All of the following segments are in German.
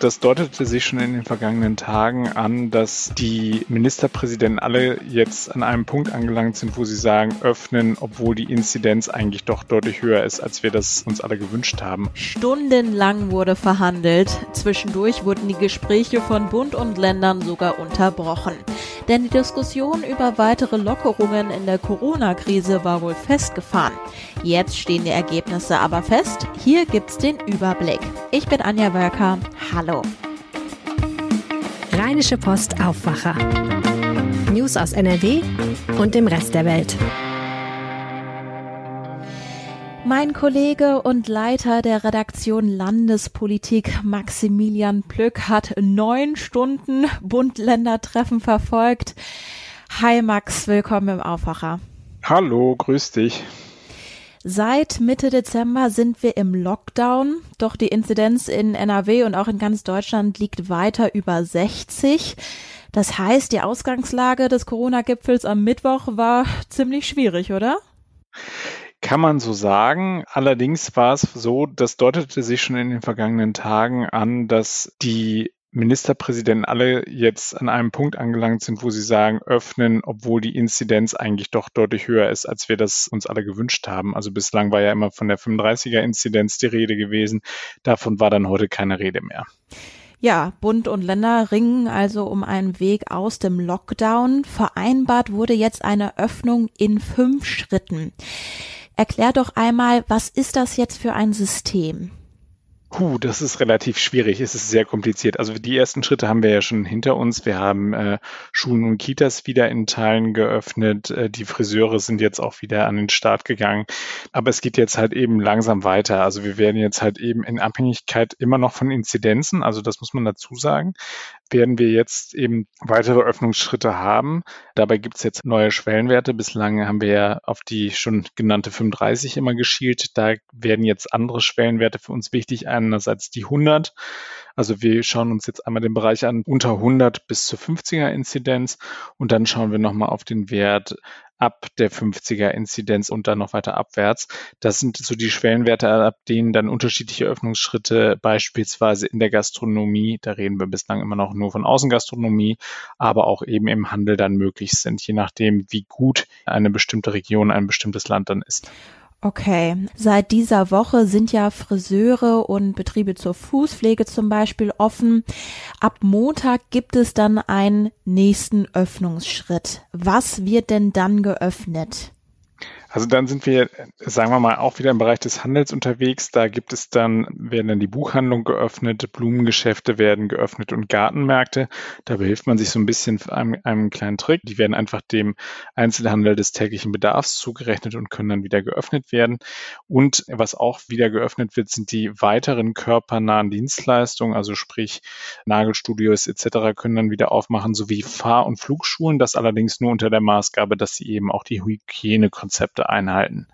Das deutete sich schon in den vergangenen Tagen an, dass die Ministerpräsidenten alle jetzt an einem Punkt angelangt sind, wo sie sagen, öffnen, obwohl die Inzidenz eigentlich doch deutlich höher ist, als wir das uns alle gewünscht haben. Stundenlang wurde verhandelt. Zwischendurch wurden die Gespräche von Bund und Ländern sogar unterbrochen. Denn die Diskussion über weitere Lockerungen in der Corona-Krise war wohl festgefahren. Jetzt stehen die Ergebnisse aber fest. Hier gibt's den Überblick. Ich bin Anja Wölker. Hallo. Rheinische Post Aufwacher. News aus NRW und dem Rest der Welt. Mein Kollege und Leiter der Redaktion Landespolitik Maximilian Plück hat neun Stunden Bund-Länder-Treffen verfolgt. Hi Max, willkommen im Aufwacher. Hallo, grüß dich. Seit Mitte Dezember sind wir im Lockdown, doch die Inzidenz in NRW und auch in ganz Deutschland liegt weiter über 60. Das heißt, die Ausgangslage des Corona-Gipfels am Mittwoch war ziemlich schwierig, oder? Kann man so sagen. Allerdings war es so, das deutete sich schon in den vergangenen Tagen an, dass die Ministerpräsidenten alle jetzt an einem Punkt angelangt sind, wo sie sagen, öffnen, obwohl die Inzidenz eigentlich doch deutlich höher ist, als wir das uns alle gewünscht haben. Also bislang war ja immer von der 35er Inzidenz die Rede gewesen. Davon war dann heute keine Rede mehr. Ja, Bund und Länder ringen also um einen Weg aus dem Lockdown. Vereinbart wurde jetzt eine Öffnung in fünf Schritten. Erklär doch einmal, was ist das jetzt für ein System? Puh, das ist relativ schwierig. Es ist sehr kompliziert. Also die ersten Schritte haben wir ja schon hinter uns. Wir haben äh, Schulen und Kitas wieder in Teilen geöffnet. Äh, die Friseure sind jetzt auch wieder an den Start gegangen. Aber es geht jetzt halt eben langsam weiter. Also wir werden jetzt halt eben in Abhängigkeit immer noch von Inzidenzen, also das muss man dazu sagen, werden wir jetzt eben weitere Öffnungsschritte haben. Dabei gibt es jetzt neue Schwellenwerte. Bislang haben wir ja auf die schon genannte 35 immer geschielt. Da werden jetzt andere Schwellenwerte für uns wichtig. Einerseits die 100. Also wir schauen uns jetzt einmal den Bereich an unter 100 bis zur 50er Inzidenz und dann schauen wir nochmal auf den Wert ab der 50er Inzidenz und dann noch weiter abwärts. Das sind so die Schwellenwerte, ab denen dann unterschiedliche Öffnungsschritte beispielsweise in der Gastronomie, da reden wir bislang immer noch nur von Außengastronomie, aber auch eben im Handel dann möglich sind, je nachdem, wie gut eine bestimmte Region, ein bestimmtes Land dann ist. Okay, seit dieser Woche sind ja Friseure und Betriebe zur Fußpflege zum Beispiel offen. Ab Montag gibt es dann einen nächsten Öffnungsschritt. Was wird denn dann geöffnet? Also dann sind wir, sagen wir mal, auch wieder im Bereich des Handels unterwegs. Da gibt es dann, werden dann die Buchhandlung geöffnet, Blumengeschäfte werden geöffnet und Gartenmärkte. Da behilft man sich so ein bisschen einem, einem kleinen Trick. Die werden einfach dem Einzelhandel des täglichen Bedarfs zugerechnet und können dann wieder geöffnet werden. Und was auch wieder geöffnet wird, sind die weiteren körpernahen Dienstleistungen, also sprich Nagelstudios etc. können dann wieder aufmachen, sowie Fahr- und Flugschulen. Das allerdings nur unter der Maßgabe, dass sie eben auch die Hygienekonzepte Konzepte einhalten.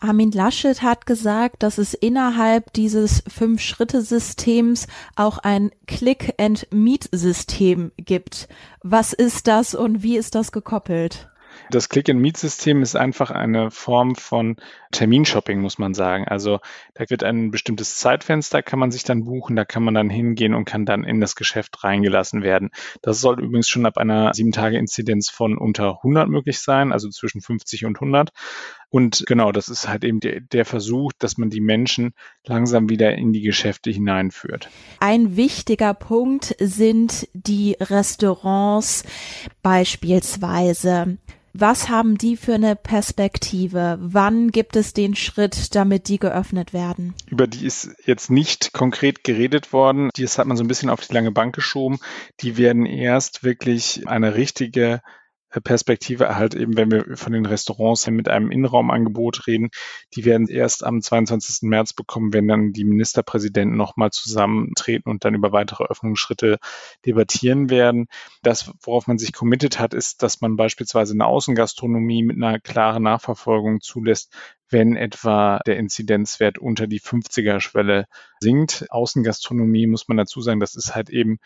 Armin Laschet hat gesagt, dass es innerhalb dieses Fünf-Schritte-Systems auch ein Click-and-Meet-System gibt. Was ist das und wie ist das gekoppelt? Das Click-and-Meet-System ist einfach eine Form von Terminshopping, muss man sagen. Also da wird ein bestimmtes Zeitfenster, kann man sich dann buchen, da kann man dann hingehen und kann dann in das Geschäft reingelassen werden. Das soll übrigens schon ab einer 7-Tage-Inzidenz von unter 100 möglich sein, also zwischen 50 und 100. Und genau, das ist halt eben der, der, Versuch, dass man die Menschen langsam wieder in die Geschäfte hineinführt. Ein wichtiger Punkt sind die Restaurants beispielsweise. Was haben die für eine Perspektive? Wann gibt es den Schritt, damit die geöffnet werden? Über die ist jetzt nicht konkret geredet worden. Das hat man so ein bisschen auf die lange Bank geschoben. Die werden erst wirklich eine richtige Perspektive halt eben, wenn wir von den Restaurants mit einem Innenraumangebot reden, die werden erst am 22. März bekommen, wenn dann die Ministerpräsidenten nochmal zusammentreten und dann über weitere Öffnungsschritte debattieren werden. Das, worauf man sich committed hat, ist, dass man beispielsweise eine Außengastronomie mit einer klaren Nachverfolgung zulässt, wenn etwa der Inzidenzwert unter die 50er-Schwelle sinkt. Außengastronomie muss man dazu sagen, das ist halt eben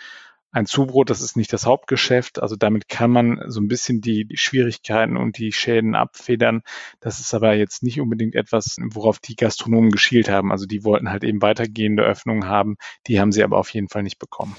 ein Zubrot, das ist nicht das Hauptgeschäft. Also damit kann man so ein bisschen die, Schwierigkeiten und die Schäden abfedern. Das ist aber jetzt nicht unbedingt etwas, worauf die Gastronomen geschielt haben. Also die wollten halt eben weitergehende Öffnungen haben. Die haben sie aber auf jeden Fall nicht bekommen.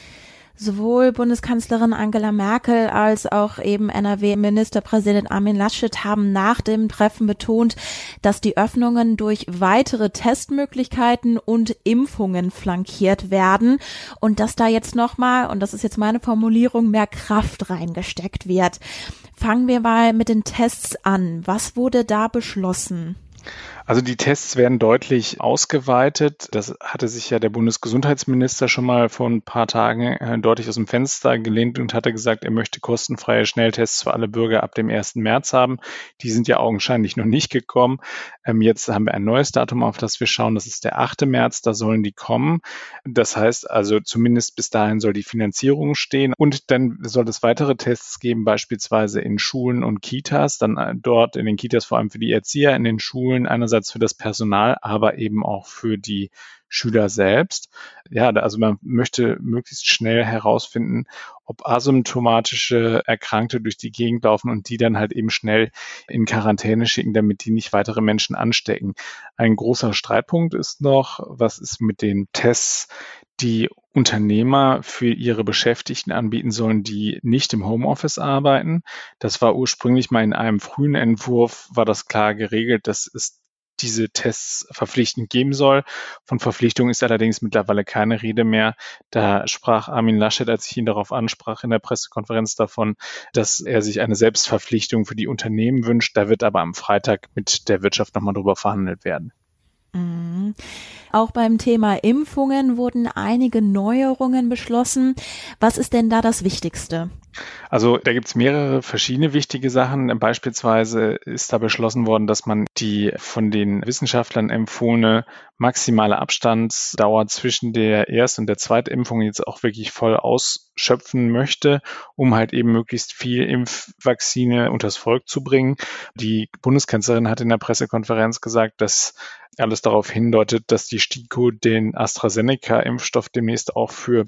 Sowohl Bundeskanzlerin Angela Merkel als auch eben NRW-Ministerpräsident Armin Laschet haben nach dem Treffen betont, dass die Öffnungen durch weitere Testmöglichkeiten und Impfungen flankiert werden und dass da jetzt nochmal, und das ist jetzt meine Formulierung, mehr Kraft reingesteckt wird. Fangen wir mal mit den Tests an. Was wurde da beschlossen? Also die Tests werden deutlich ausgeweitet. Das hatte sich ja der Bundesgesundheitsminister schon mal vor ein paar Tagen äh, deutlich aus dem Fenster gelehnt und hatte gesagt, er möchte kostenfreie Schnelltests für alle Bürger ab dem 1. März haben. Die sind ja augenscheinlich noch nicht gekommen. Ähm, jetzt haben wir ein neues Datum, auf das wir schauen. Das ist der 8. März. Da sollen die kommen. Das heißt also, zumindest bis dahin soll die Finanzierung stehen. Und dann soll es weitere Tests geben, beispielsweise in Schulen und Kitas. Dann äh, dort in den Kitas vor allem für die Erzieher, in den Schulen einerseits einerseits für das Personal, aber eben auch für die Schüler selbst. Ja, also man möchte möglichst schnell herausfinden, ob asymptomatische Erkrankte durch die Gegend laufen und die dann halt eben schnell in Quarantäne schicken, damit die nicht weitere Menschen anstecken. Ein großer Streitpunkt ist noch, was ist mit den Tests, die Unternehmer für ihre Beschäftigten anbieten sollen, die nicht im Homeoffice arbeiten. Das war ursprünglich mal in einem frühen Entwurf, war das klar geregelt. Das ist diese Tests verpflichtend geben soll. Von Verpflichtung ist allerdings mittlerweile keine Rede mehr. Da sprach Armin Laschet, als ich ihn darauf ansprach in der Pressekonferenz davon, dass er sich eine Selbstverpflichtung für die Unternehmen wünscht. Da wird aber am Freitag mit der Wirtschaft nochmal drüber verhandelt werden. Mhm. Auch beim Thema Impfungen wurden einige Neuerungen beschlossen. Was ist denn da das Wichtigste? Also da gibt es mehrere verschiedene wichtige Sachen. Beispielsweise ist da beschlossen worden, dass man die von den Wissenschaftlern empfohlene maximale Abstandsdauer zwischen der Erst- und der Zweitimpfung jetzt auch wirklich voll ausschöpfen möchte, um halt eben möglichst viel Impfvaccine unters Volk zu bringen. Die Bundeskanzlerin hat in der Pressekonferenz gesagt, dass alles darauf hindeutet, dass die STIKO den AstraZeneca-Impfstoff demnächst auch für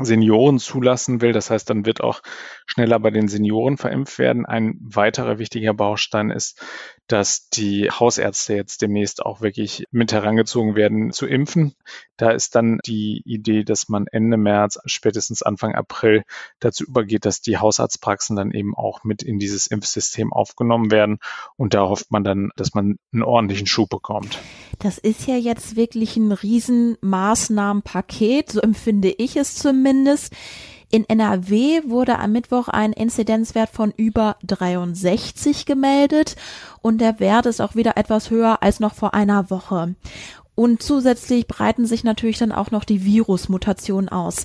Senioren zulassen will. Das heißt, dann wird auch schneller bei den Senioren verimpft werden. Ein weiterer wichtiger Baustein ist, dass die Hausärzte jetzt demnächst auch wirklich mit herangezogen werden zu impfen. Da ist dann die Idee, dass man Ende März, spätestens Anfang April dazu übergeht, dass die Hausarztpraxen dann eben auch mit in dieses Impfsystem aufgenommen werden. Und da hofft man dann, dass man einen ordentlichen Schub bekommt. Das ist ja jetzt wirklich ein Riesenmaßnahmenpaket, so empfinde ich es zumindest. In NRW wurde am Mittwoch ein Inzidenzwert von über 63 gemeldet und der Wert ist auch wieder etwas höher als noch vor einer Woche. Und zusätzlich breiten sich natürlich dann auch noch die Virusmutationen aus.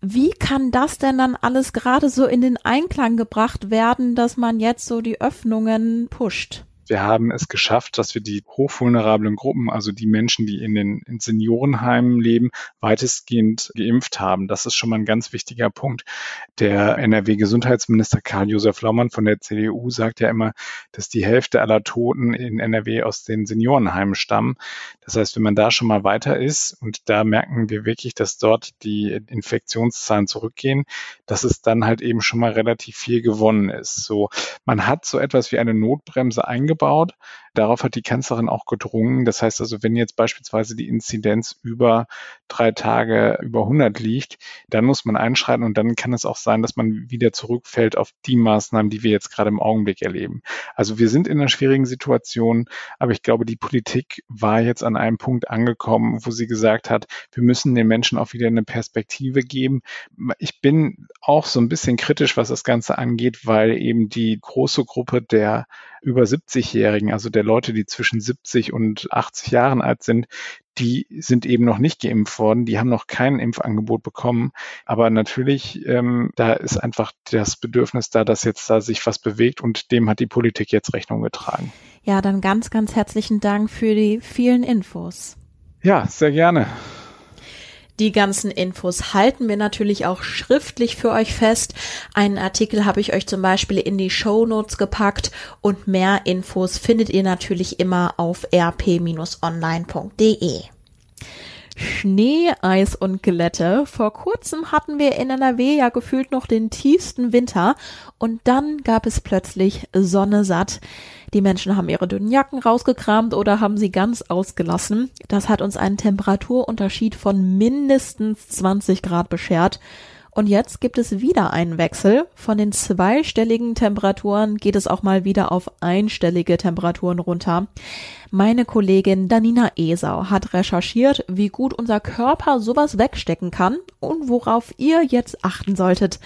Wie kann das denn dann alles gerade so in den Einklang gebracht werden, dass man jetzt so die Öffnungen pusht? Wir haben es geschafft, dass wir die hochvulnerablen Gruppen, also die Menschen, die in den in Seniorenheimen leben, weitestgehend geimpft haben. Das ist schon mal ein ganz wichtiger Punkt. Der NRW-Gesundheitsminister Karl-Josef Laumann von der CDU sagt ja immer, dass die Hälfte aller Toten in NRW aus den Seniorenheimen stammen. Das heißt, wenn man da schon mal weiter ist und da merken wir wirklich, dass dort die Infektionszahlen zurückgehen, dass es dann halt eben schon mal relativ viel gewonnen ist. So, man hat so etwas wie eine Notbremse eingebaut gebaut. Darauf hat die Kanzlerin auch gedrungen. Das heißt also, wenn jetzt beispielsweise die Inzidenz über drei Tage über 100 liegt, dann muss man einschreiten und dann kann es auch sein, dass man wieder zurückfällt auf die Maßnahmen, die wir jetzt gerade im Augenblick erleben. Also wir sind in einer schwierigen Situation, aber ich glaube, die Politik war jetzt an einem Punkt angekommen, wo sie gesagt hat, wir müssen den Menschen auch wieder eine Perspektive geben. Ich bin auch so ein bisschen kritisch, was das Ganze angeht, weil eben die große Gruppe der über 70-Jährigen, also der Leute, die zwischen 70 und 80 Jahren alt sind, die sind eben noch nicht geimpft worden, die haben noch kein Impfangebot bekommen. Aber natürlich, ähm, da ist einfach das Bedürfnis da, dass jetzt da sich was bewegt und dem hat die Politik jetzt Rechnung getragen. Ja, dann ganz, ganz herzlichen Dank für die vielen Infos. Ja, sehr gerne. Die ganzen Infos halten wir natürlich auch schriftlich für euch fest. Einen Artikel habe ich euch zum Beispiel in die Show Notes gepackt und mehr Infos findet ihr natürlich immer auf rp-online.de. Schnee, Eis und Glätte. Vor kurzem hatten wir in NRW ja gefühlt noch den tiefsten Winter und dann gab es plötzlich Sonne satt. Die Menschen haben ihre dünnen Jacken rausgekramt oder haben sie ganz ausgelassen. Das hat uns einen Temperaturunterschied von mindestens 20 Grad beschert. Und jetzt gibt es wieder einen Wechsel. Von den zweistelligen Temperaturen geht es auch mal wieder auf einstellige Temperaturen runter. Meine Kollegin Danina Esau hat recherchiert, wie gut unser Körper sowas wegstecken kann und worauf ihr jetzt achten solltet.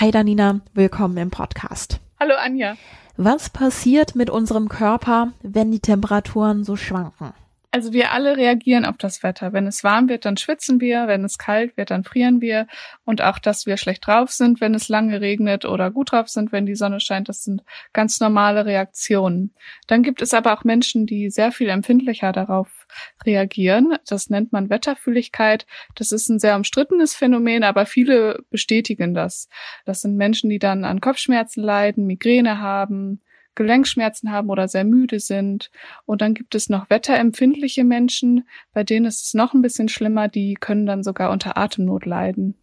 Hi Danina, willkommen im Podcast. Hallo Anja. Was passiert mit unserem Körper, wenn die Temperaturen so schwanken? Also wir alle reagieren auf das Wetter. Wenn es warm wird, dann schwitzen wir. Wenn es kalt wird, dann frieren wir. Und auch, dass wir schlecht drauf sind, wenn es lange regnet oder gut drauf sind, wenn die Sonne scheint, das sind ganz normale Reaktionen. Dann gibt es aber auch Menschen, die sehr viel empfindlicher darauf reagieren. Das nennt man Wetterfühligkeit. Das ist ein sehr umstrittenes Phänomen, aber viele bestätigen das. Das sind Menschen, die dann an Kopfschmerzen leiden, Migräne haben, Gelenkschmerzen haben oder sehr müde sind. Und dann gibt es noch wetterempfindliche Menschen, bei denen ist es noch ein bisschen schlimmer, die können dann sogar unter Atemnot leiden.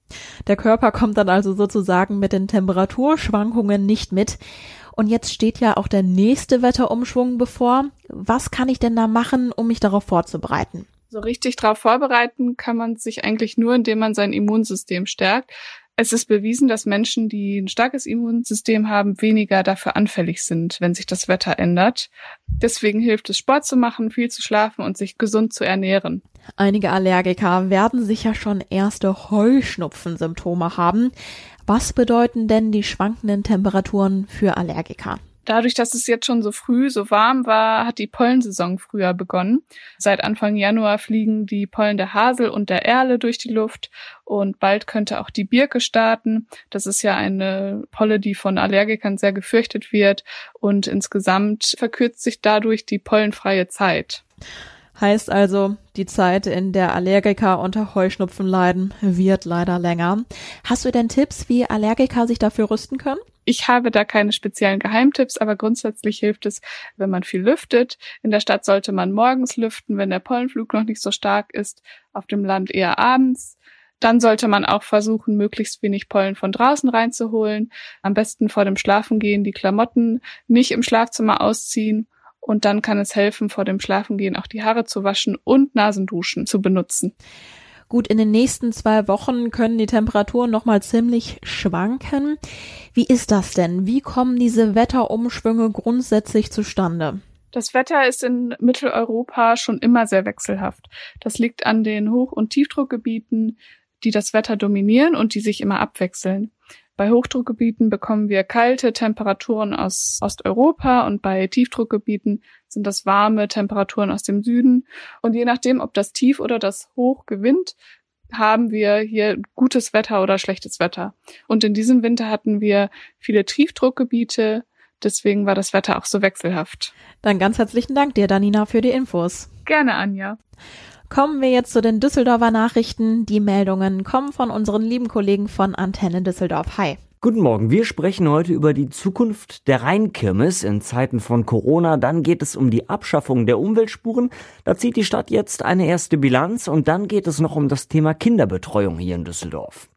Der Körper kommt dann also sozusagen mit den Temperaturschwankungen nicht mit. Und jetzt steht ja auch der nächste Wetterumschwung bevor. Was kann ich denn da machen, um mich darauf vorzubereiten? So richtig darauf vorbereiten kann man sich eigentlich nur, indem man sein Immunsystem stärkt. Es ist bewiesen, dass Menschen, die ein starkes Immunsystem haben, weniger dafür anfällig sind, wenn sich das Wetter ändert. Deswegen hilft es, Sport zu machen, viel zu schlafen und sich gesund zu ernähren. Einige Allergiker werden sicher schon erste Heuschnupfensymptome haben. Was bedeuten denn die schwankenden Temperaturen für Allergiker? Dadurch, dass es jetzt schon so früh so warm war, hat die Pollensaison früher begonnen. Seit Anfang Januar fliegen die Pollen der Hasel und der Erle durch die Luft und bald könnte auch die Birke starten. Das ist ja eine Polle, die von Allergikern sehr gefürchtet wird und insgesamt verkürzt sich dadurch die pollenfreie Zeit. Heißt also, die Zeit, in der Allergiker unter Heuschnupfen leiden, wird leider länger. Hast du denn Tipps, wie Allergiker sich dafür rüsten können? Ich habe da keine speziellen Geheimtipps, aber grundsätzlich hilft es, wenn man viel lüftet. In der Stadt sollte man morgens lüften, wenn der Pollenflug noch nicht so stark ist, auf dem Land eher abends. Dann sollte man auch versuchen, möglichst wenig Pollen von draußen reinzuholen. Am besten vor dem Schlafengehen die Klamotten nicht im Schlafzimmer ausziehen und dann kann es helfen, vor dem Schlafengehen auch die Haare zu waschen und Nasenduschen zu benutzen. Gut, in den nächsten zwei Wochen können die Temperaturen nochmal ziemlich schwanken. Wie ist das denn? Wie kommen diese Wetterumschwünge grundsätzlich zustande? Das Wetter ist in Mitteleuropa schon immer sehr wechselhaft. Das liegt an den Hoch- und Tiefdruckgebieten, die das Wetter dominieren und die sich immer abwechseln. Bei Hochdruckgebieten bekommen wir kalte Temperaturen aus Osteuropa und bei Tiefdruckgebieten sind das warme Temperaturen aus dem Süden. Und je nachdem, ob das Tief oder das Hoch gewinnt, haben wir hier gutes Wetter oder schlechtes Wetter. Und in diesem Winter hatten wir viele Tiefdruckgebiete. Deswegen war das Wetter auch so wechselhaft. Dann ganz herzlichen Dank dir, Danina, für die Infos. Gerne, Anja. Kommen wir jetzt zu den Düsseldorfer Nachrichten. Die Meldungen kommen von unseren lieben Kollegen von Antenne Düsseldorf. Hi. Guten Morgen, wir sprechen heute über die Zukunft der Rheinkirmes in Zeiten von Corona. Dann geht es um die Abschaffung der Umweltspuren. Da zieht die Stadt jetzt eine erste Bilanz und dann geht es noch um das Thema Kinderbetreuung hier in Düsseldorf.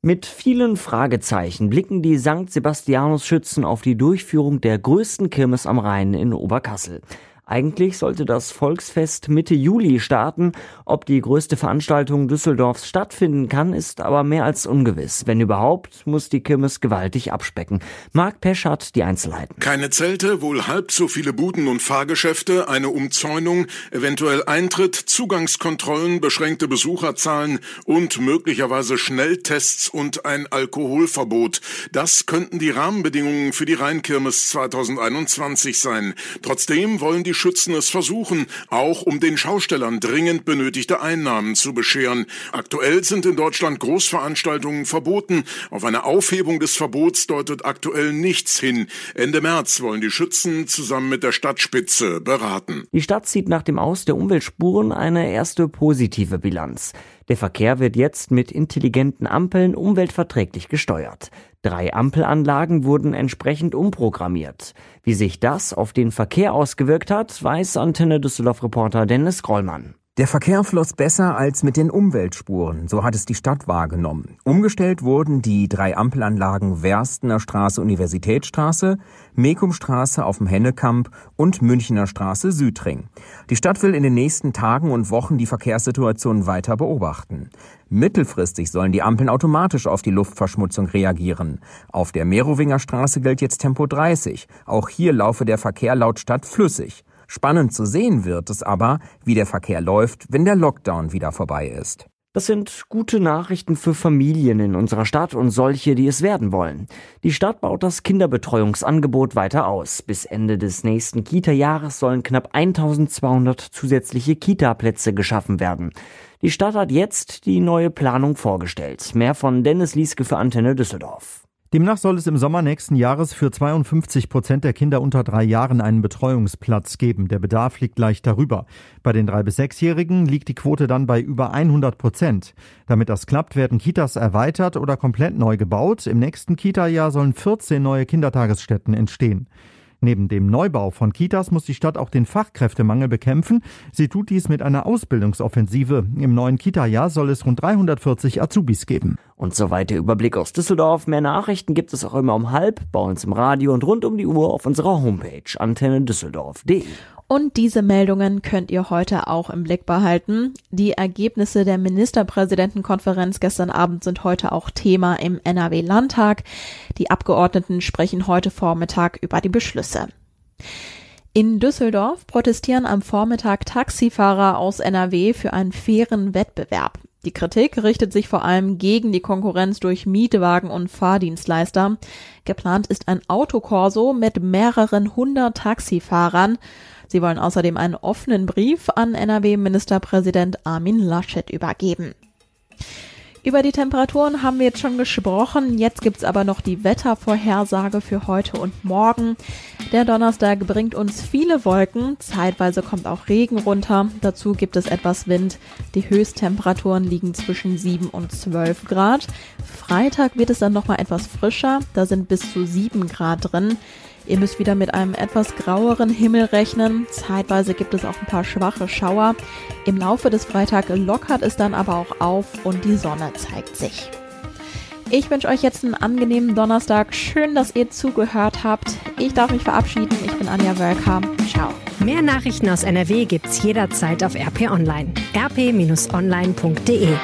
Mit vielen Fragezeichen blicken die St. Sebastianus Schützen auf die Durchführung der größten Kirmes am Rhein in Oberkassel. Eigentlich sollte das Volksfest Mitte Juli starten. Ob die größte Veranstaltung Düsseldorfs stattfinden kann, ist aber mehr als ungewiss. Wenn überhaupt, muss die Kirmes gewaltig abspecken. Marc Pesch hat die Einzelheiten. Keine Zelte, wohl halb so viele Buden und Fahrgeschäfte, eine Umzäunung, eventuell Eintritt, Zugangskontrollen, beschränkte Besucherzahlen und möglicherweise Schnelltests und ein Alkoholverbot. Das könnten die Rahmenbedingungen für die Rheinkirmes 2021 sein. Trotzdem wollen die Schützen es versuchen, auch um den Schaustellern dringend benötigte Einnahmen zu bescheren. Aktuell sind in Deutschland Großveranstaltungen verboten. Auf eine Aufhebung des Verbots deutet aktuell nichts hin. Ende März wollen die Schützen zusammen mit der Stadtspitze beraten. Die Stadt zieht nach dem Aus der Umweltspuren eine erste positive Bilanz. Der Verkehr wird jetzt mit intelligenten Ampeln umweltverträglich gesteuert. Drei Ampelanlagen wurden entsprechend umprogrammiert. Wie sich das auf den Verkehr ausgewirkt hat, weiß Antenne Düsseldorf-Reporter Dennis Grollmann. Der Verkehr floss besser als mit den Umweltspuren, so hat es die Stadt wahrgenommen. Umgestellt wurden die drei Ampelanlagen Werstener Straße Universitätsstraße, Mekumstraße auf dem Hennekamp und Münchner Straße Südring. Die Stadt will in den nächsten Tagen und Wochen die Verkehrssituation weiter beobachten. Mittelfristig sollen die Ampeln automatisch auf die Luftverschmutzung reagieren. Auf der Merowinger Straße gilt jetzt Tempo 30. Auch hier laufe der Verkehr laut Stadt flüssig. Spannend zu sehen wird es aber, wie der Verkehr läuft, wenn der Lockdown wieder vorbei ist. Das sind gute Nachrichten für Familien in unserer Stadt und solche, die es werden wollen. Die Stadt baut das Kinderbetreuungsangebot weiter aus. Bis Ende des nächsten Kita-Jahres sollen knapp 1200 zusätzliche Kita-Plätze geschaffen werden. Die Stadt hat jetzt die neue Planung vorgestellt. Mehr von Dennis Lieske für Antenne Düsseldorf. Demnach soll es im Sommer nächsten Jahres für 52 Prozent der Kinder unter drei Jahren einen Betreuungsplatz geben. Der Bedarf liegt leicht darüber. Bei den drei bis sechsjährigen liegt die Quote dann bei über 100 Prozent. Damit das klappt, werden Kitas erweitert oder komplett neu gebaut. Im nächsten Kita-Jahr sollen 14 neue Kindertagesstätten entstehen. Neben dem Neubau von Kitas muss die Stadt auch den Fachkräftemangel bekämpfen. Sie tut dies mit einer Ausbildungsoffensive. Im neuen Kita-Jahr soll es rund 340 Azubis geben. Und soweit der Überblick aus Düsseldorf. Mehr Nachrichten gibt es auch immer um halb, bei uns im Radio und rund um die Uhr auf unserer Homepage antennedüsseldorf.de. Und diese Meldungen könnt ihr heute auch im Blick behalten. Die Ergebnisse der Ministerpräsidentenkonferenz gestern Abend sind heute auch Thema im NRW-Landtag. Die Abgeordneten sprechen heute Vormittag über die Beschlüsse. In Düsseldorf protestieren am Vormittag Taxifahrer aus NRW für einen fairen Wettbewerb. Die Kritik richtet sich vor allem gegen die Konkurrenz durch Mietwagen und Fahrdienstleister. Geplant ist ein Autokorso mit mehreren hundert Taxifahrern. Sie wollen außerdem einen offenen Brief an NRW-Ministerpräsident Armin Laschet übergeben. Über die Temperaturen haben wir jetzt schon gesprochen. Jetzt gibt's aber noch die Wettervorhersage für heute und morgen. Der Donnerstag bringt uns viele Wolken. Zeitweise kommt auch Regen runter. Dazu gibt es etwas Wind. Die Höchsttemperaturen liegen zwischen 7 und 12 Grad. Freitag wird es dann nochmal etwas frischer. Da sind bis zu 7 Grad drin. Ihr müsst wieder mit einem etwas graueren Himmel rechnen. Zeitweise gibt es auch ein paar schwache Schauer. Im Laufe des Freitags lockert es dann aber auch auf und die Sonne zeigt sich. Ich wünsche euch jetzt einen angenehmen Donnerstag. Schön, dass ihr zugehört habt. Ich darf mich verabschieden. Ich bin Anja Wölker. Ciao. Mehr Nachrichten aus NRW gibt's jederzeit auf RP Online. rp-online.de